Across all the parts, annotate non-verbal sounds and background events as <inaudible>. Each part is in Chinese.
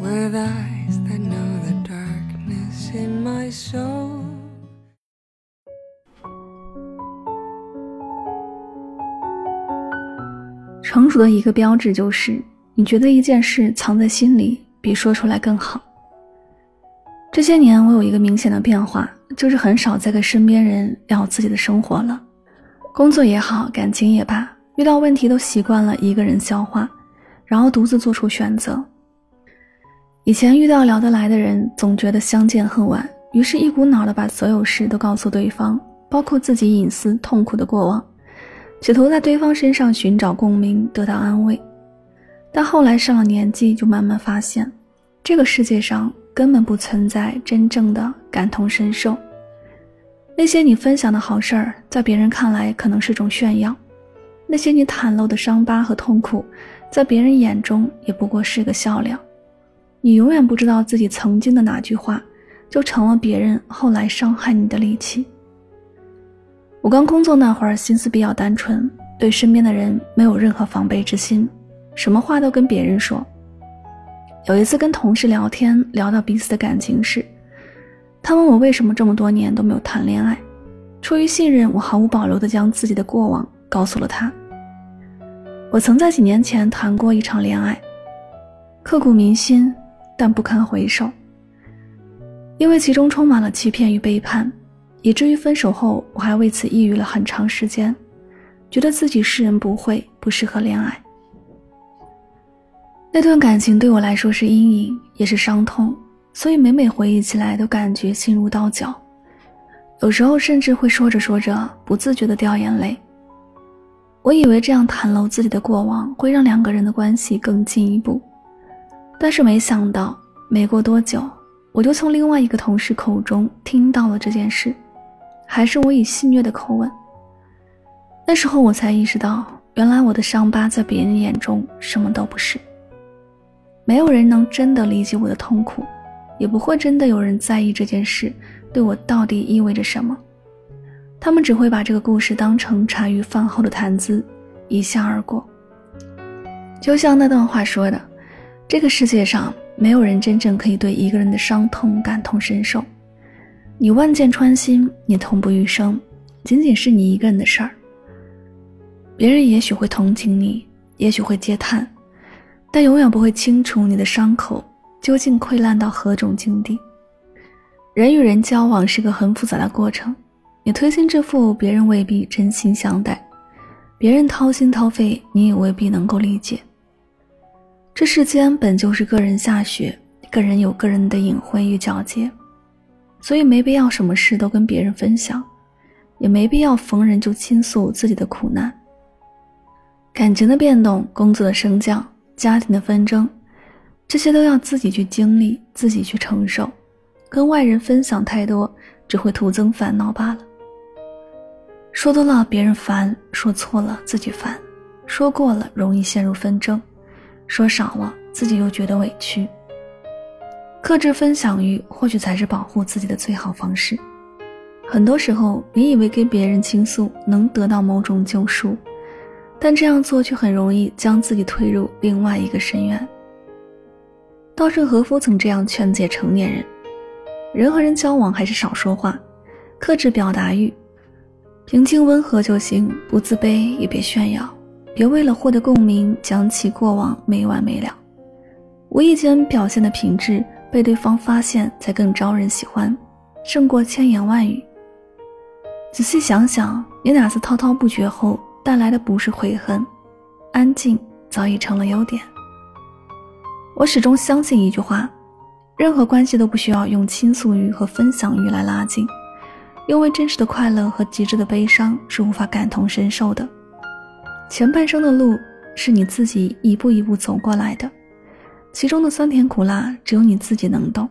With eyes that know the darkness in my soul. <laughs> 成熟的一个标志就是你觉得一件事藏在心里比说出来更好。这些年我有一个明显的变化就是很少再跟身边人聊自己的生活了。工作也好感情也罢遇到问题都习惯了一个人消化然后独自做出选择。以前遇到聊得来的人，总觉得相见恨晚，于是一股脑的把所有事都告诉对方，包括自己隐私、痛苦的过往，企图在对方身上寻找共鸣，得到安慰。但后来上了年纪，就慢慢发现，这个世界上根本不存在真正的感同身受。那些你分享的好事儿，在别人看来可能是种炫耀；那些你袒露的伤疤和痛苦，在别人眼中也不过是个笑料。你永远不知道自己曾经的哪句话，就成了别人后来伤害你的利器。我刚工作那会儿，心思比较单纯，对身边的人没有任何防备之心，什么话都跟别人说。有一次跟同事聊天，聊到彼此的感情事，他问我为什么这么多年都没有谈恋爱。出于信任，我毫无保留地将自己的过往告诉了他。我曾在几年前谈过一场恋爱，刻骨铭心。但不堪回首，因为其中充满了欺骗与背叛，以至于分手后我还为此抑郁了很长时间，觉得自己世人不会，不适合恋爱。那段感情对我来说是阴影，也是伤痛，所以每每回忆起来都感觉心如刀绞，有时候甚至会说着说着不自觉的掉眼泪。我以为这样袒露自己的过往会让两个人的关系更进一步。但是没想到，没过多久，我就从另外一个同事口中听到了这件事，还是我以戏谑的口吻。那时候我才意识到，原来我的伤疤在别人眼中什么都不是。没有人能真的理解我的痛苦，也不会真的有人在意这件事对我到底意味着什么。他们只会把这个故事当成茶余饭后的谈资，一笑而过。就像那段话说的。这个世界上没有人真正可以对一个人的伤痛感同身受，你万箭穿心，你痛不欲生，仅仅是你一个人的事儿。别人也许会同情你，也许会嗟叹，但永远不会清楚你的伤口究竟溃烂到何种境地。人与人交往是个很复杂的过程，你推心置腹，别人未必真心相待；别人掏心掏肺，你也未必能够理解。这世间本就是个人下雪，个人有个人的隐晦与皎洁，所以没必要什么事都跟别人分享，也没必要逢人就倾诉自己的苦难。感情的变动、工作的升降、家庭的纷争，这些都要自己去经历、自己去承受，跟外人分享太多，只会徒增烦恼罢了。说多了别人烦，说错了自己烦，说过了容易陷入纷争。说少了，自己又觉得委屈。克制分享欲，或许才是保护自己的最好方式。很多时候，你以为跟别人倾诉能得到某种救赎，但这样做却很容易将自己推入另外一个深渊。稻盛和夫曾这样劝诫成年人：人和人交往还是少说话，克制表达欲，平静温和就行，不自卑也别炫耀。别为了获得共鸣讲起过往没完没了，无意间表现的品质被对方发现才更招人喜欢，胜过千言万语。仔细想想，你哪次滔滔不绝后带来的不是悔恨，安静早已成了优点。我始终相信一句话：任何关系都不需要用倾诉欲和分享欲来拉近，因为真实的快乐和极致的悲伤是无法感同身受的。前半生的路是你自己一步一步走过来的，其中的酸甜苦辣，只有你自己能懂。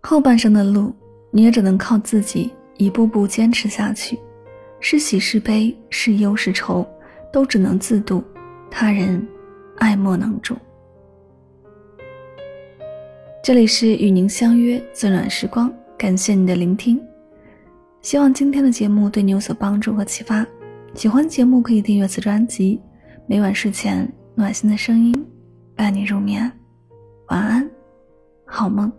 后半生的路，你也只能靠自己一步步坚持下去。是喜是悲，是忧是愁，都只能自度，他人爱莫能助。这里是与您相约最暖时光，感谢你的聆听。希望今天的节目对你有所帮助和启发。喜欢节目可以订阅此专辑，每晚睡前暖心的声音伴你入眠。晚安，好梦。